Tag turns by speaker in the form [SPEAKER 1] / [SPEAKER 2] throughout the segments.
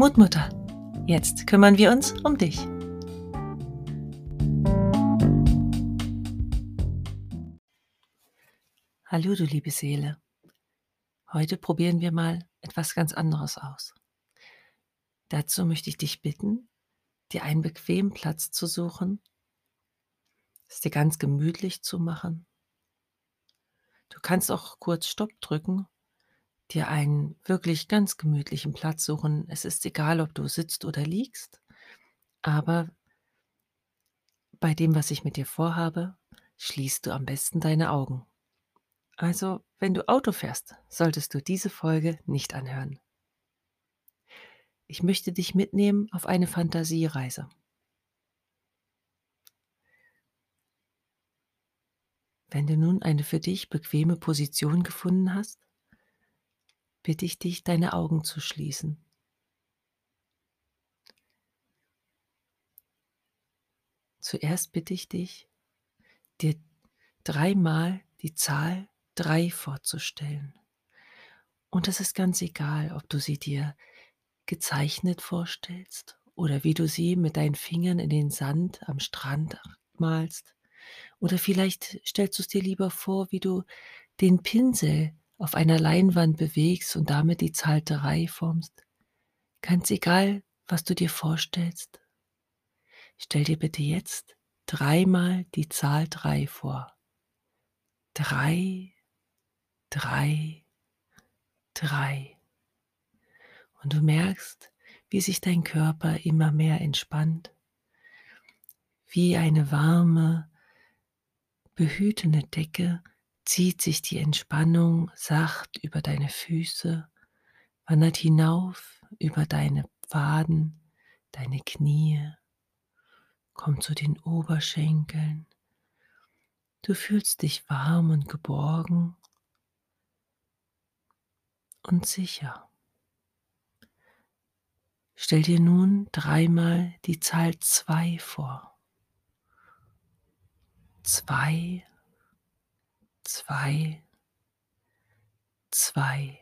[SPEAKER 1] Mutmutter, jetzt kümmern wir uns um dich. Hallo du liebe Seele. Heute probieren wir mal etwas ganz anderes aus. Dazu möchte ich dich bitten, dir einen bequemen Platz zu suchen, es dir ganz gemütlich zu machen. Du kannst auch kurz Stopp drücken dir einen wirklich ganz gemütlichen Platz suchen. Es ist egal, ob du sitzt oder liegst, aber bei dem, was ich mit dir vorhabe, schließt du am besten deine Augen. Also, wenn du Auto fährst, solltest du diese Folge nicht anhören. Ich möchte dich mitnehmen auf eine Fantasiereise. Wenn du nun eine für dich bequeme Position gefunden hast, bitte ich dich, deine Augen zu schließen. Zuerst bitte ich dich, dir dreimal die Zahl drei vorzustellen. Und es ist ganz egal, ob du sie dir gezeichnet vorstellst oder wie du sie mit deinen Fingern in den Sand am Strand malst. Oder vielleicht stellst du es dir lieber vor, wie du den Pinsel auf einer Leinwand bewegst und damit die Zahl 3 formst. Ganz egal, was du dir vorstellst. Stell dir bitte jetzt dreimal die Zahl 3 vor. 3, 3, 3. Und du merkst, wie sich dein Körper immer mehr entspannt, wie eine warme, behütende Decke zieht sich die Entspannung sacht über deine Füße, wandert hinauf über deine Waden, deine Knie, kommt zu den Oberschenkeln. Du fühlst dich warm und geborgen und sicher. Stell dir nun dreimal die Zahl 2 vor. 2 zwei, zwei.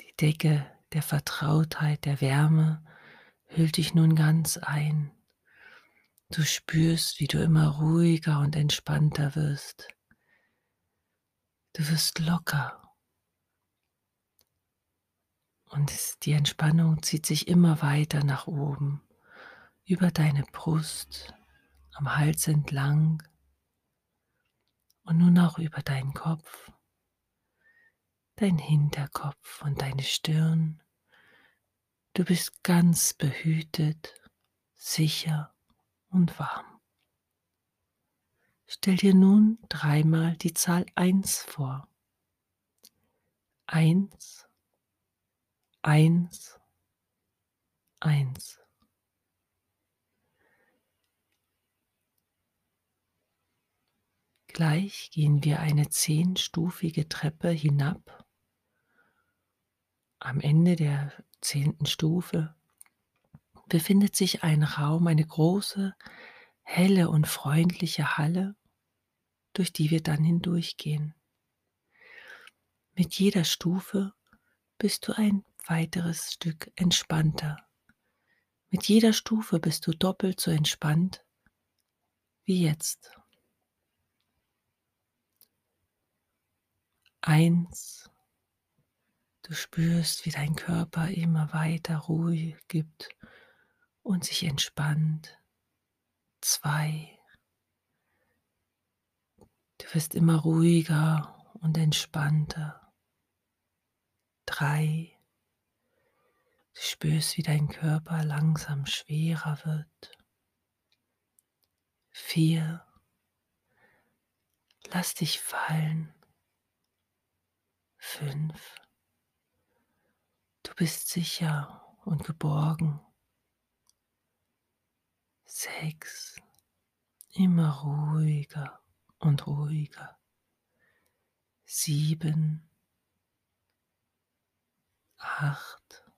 [SPEAKER 1] Die Decke der Vertrautheit, der Wärme hüllt dich nun ganz ein. Du spürst, wie du immer ruhiger und entspannter wirst. Du wirst locker. Und die Entspannung zieht sich immer weiter nach oben, über deine Brust, am Hals entlang, und nun auch über deinen Kopf, dein Hinterkopf und deine Stirn. Du bist ganz behütet, sicher und warm. Stell dir nun dreimal die Zahl 1 vor. 1, 1, 1. Gleich gehen wir eine zehnstufige Treppe hinab. Am Ende der zehnten Stufe befindet sich ein Raum, eine große, helle und freundliche Halle, durch die wir dann hindurchgehen. Mit jeder Stufe bist du ein weiteres Stück entspannter. Mit jeder Stufe bist du doppelt so entspannt wie jetzt. Eins. Du spürst, wie dein Körper immer weiter Ruhe gibt und sich entspannt. Zwei. Du wirst immer ruhiger und entspannter. Drei. Du spürst, wie dein Körper langsam schwerer wird. Vier. Lass dich fallen fünf. Du bist sicher und geborgen. Sechs. Immer ruhiger und ruhiger. Sieben. Acht.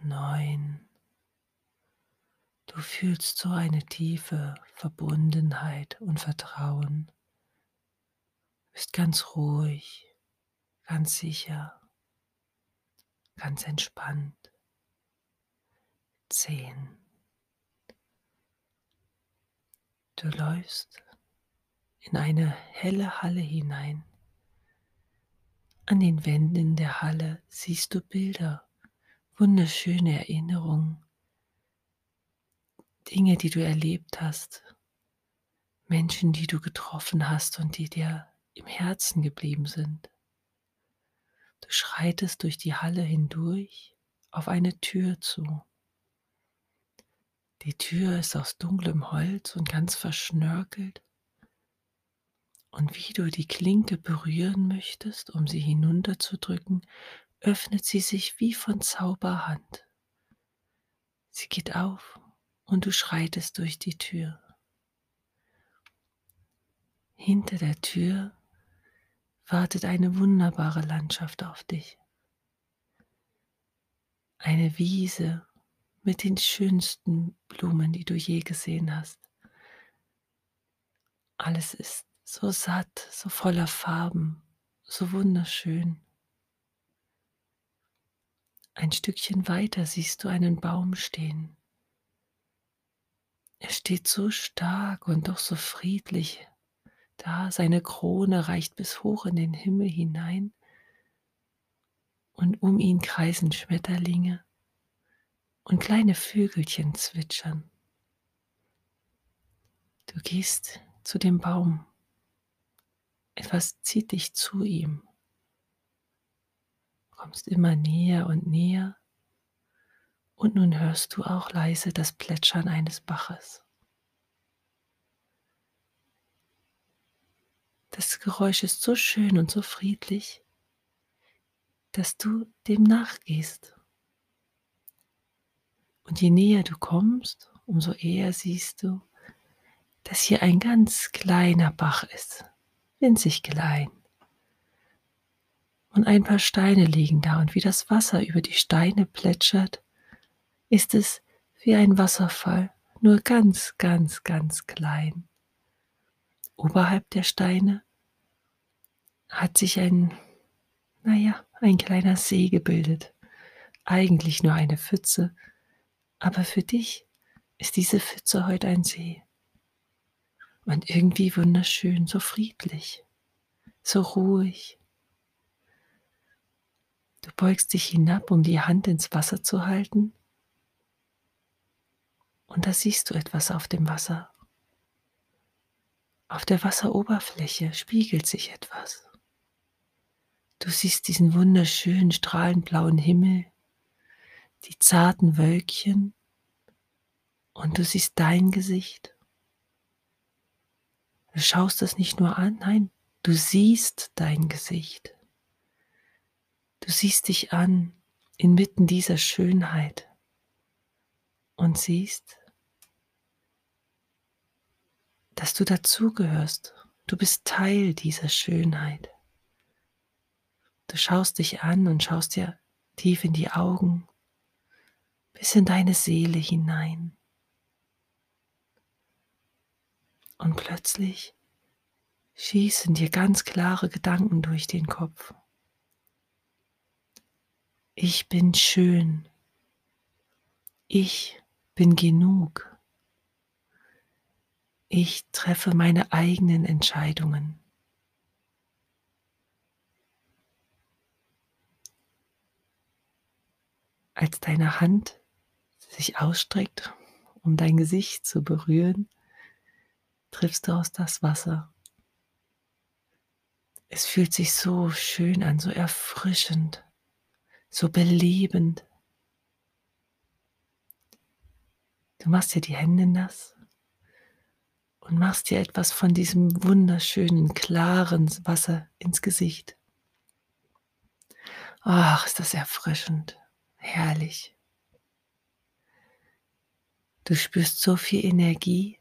[SPEAKER 1] Neun. Du fühlst so eine tiefe Verbundenheit und Vertrauen bist ganz ruhig, ganz sicher, ganz entspannt. Zehn. Du läufst in eine helle Halle hinein. An den Wänden der Halle siehst du Bilder, wunderschöne Erinnerungen, Dinge, die du erlebt hast, Menschen, die du getroffen hast und die dir im Herzen geblieben sind. Du schreitest durch die Halle hindurch auf eine Tür zu. Die Tür ist aus dunklem Holz und ganz verschnörkelt. Und wie du die Klinke berühren möchtest, um sie hinunterzudrücken, öffnet sie sich wie von Zauberhand. Sie geht auf und du schreitest durch die Tür. Hinter der Tür wartet eine wunderbare Landschaft auf dich. Eine Wiese mit den schönsten Blumen, die du je gesehen hast. Alles ist so satt, so voller Farben, so wunderschön. Ein Stückchen weiter siehst du einen Baum stehen. Er steht so stark und doch so friedlich da, seine Krone reicht bis hoch in den Himmel hinein und um ihn kreisen Schmetterlinge und kleine Vögelchen zwitschern. Du gehst zu dem Baum. Etwas zieht dich zu ihm. Kommst immer näher und näher. Und nun hörst du auch leise das Plätschern eines Baches. Das Geräusch ist so schön und so friedlich, dass du dem nachgehst. Und je näher du kommst, umso eher siehst du, dass hier ein ganz kleiner Bach ist, winzig klein. Und ein paar Steine liegen da, und wie das Wasser über die Steine plätschert, ist es wie ein Wasserfall, nur ganz, ganz, ganz klein. Oberhalb der Steine hat sich ein, naja, ein kleiner See gebildet. Eigentlich nur eine Pfütze, aber für dich ist diese Pfütze heute ein See. Und irgendwie wunderschön, so friedlich, so ruhig. Du beugst dich hinab, um die Hand ins Wasser zu halten. Und da siehst du etwas auf dem Wasser. Auf der Wasseroberfläche spiegelt sich etwas. Du siehst diesen wunderschönen strahlend blauen Himmel, die zarten Wölkchen und du siehst dein Gesicht. Du schaust es nicht nur an, nein, du siehst dein Gesicht. Du siehst dich an inmitten dieser Schönheit und siehst, dass du dazugehörst. Du bist Teil dieser Schönheit. Du schaust dich an und schaust dir tief in die Augen bis in deine Seele hinein. Und plötzlich schießen dir ganz klare Gedanken durch den Kopf. Ich bin schön. Ich bin genug. Ich treffe meine eigenen Entscheidungen. Als deine Hand sich ausstreckt, um dein Gesicht zu berühren, triffst du aus das Wasser. Es fühlt sich so schön an, so erfrischend, so belebend. Du machst dir die Hände nass und machst dir etwas von diesem wunderschönen, klaren Wasser ins Gesicht. Ach, ist das erfrischend, herrlich. Du spürst so viel Energie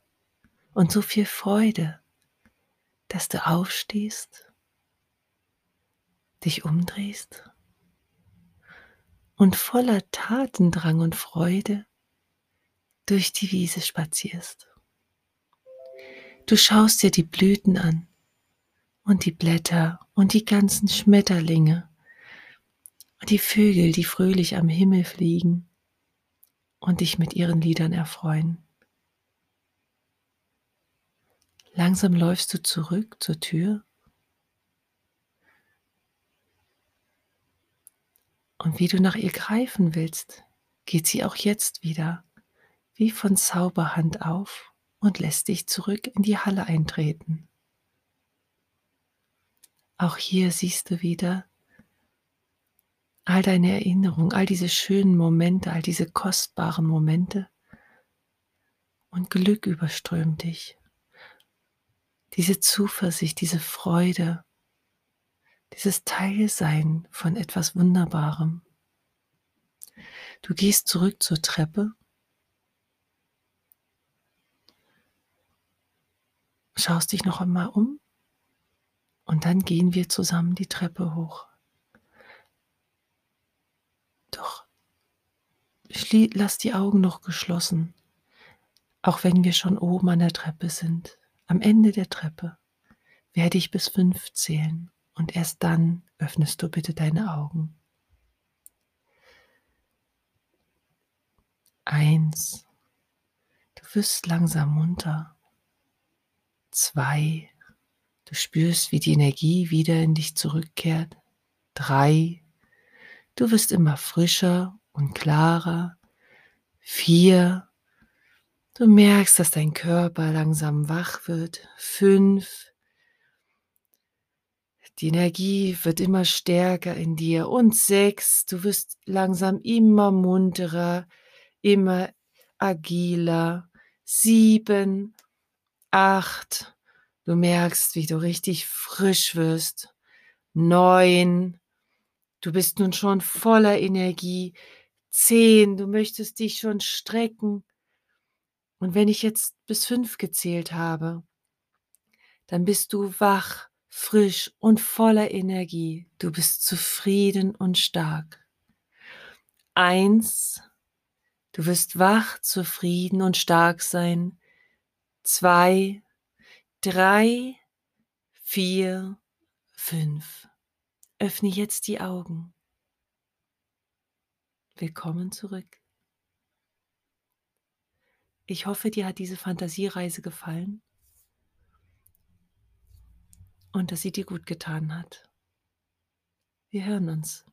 [SPEAKER 1] und so viel Freude, dass du aufstehst, dich umdrehst und voller Tatendrang und Freude durch die Wiese spazierst. Du schaust dir die Blüten an und die Blätter und die ganzen Schmetterlinge und die Vögel, die fröhlich am Himmel fliegen und dich mit ihren Liedern erfreuen. Langsam läufst du zurück zur Tür und wie du nach ihr greifen willst, geht sie auch jetzt wieder wie von Zauberhand auf und lässt dich zurück in die Halle eintreten. Auch hier siehst du wieder all deine Erinnerungen, all diese schönen Momente, all diese kostbaren Momente und Glück überströmt dich. Diese Zuversicht, diese Freude, dieses Teilsein von etwas Wunderbarem. Du gehst zurück zur Treppe, schaust dich noch einmal um und dann gehen wir zusammen die Treppe hoch. Doch lass die Augen noch geschlossen, auch wenn wir schon oben an der Treppe sind. Am Ende der Treppe werde ich bis fünf zählen und erst dann öffnest du bitte deine Augen. Eins. Du wirst langsam munter. Zwei. Du spürst, wie die Energie wieder in dich zurückkehrt. Drei. Du wirst immer frischer und klarer. Vier. Du merkst, dass dein Körper langsam wach wird. Fünf. Die Energie wird immer stärker in dir. Und sechs. Du wirst langsam immer munterer, immer agiler. Sieben. Acht. Du merkst, wie du richtig frisch wirst. Neun. Du bist nun schon voller Energie. Zehn. Du möchtest dich schon strecken. Und wenn ich jetzt bis fünf gezählt habe, dann bist du wach, frisch und voller Energie. Du bist zufrieden und stark. Eins. Du wirst wach, zufrieden und stark sein. Zwei drei, vier, fünf. Öffne jetzt die Augen. Willkommen zurück. Ich hoffe, dir hat diese Fantasiereise gefallen und dass sie dir gut getan hat. Wir hören uns.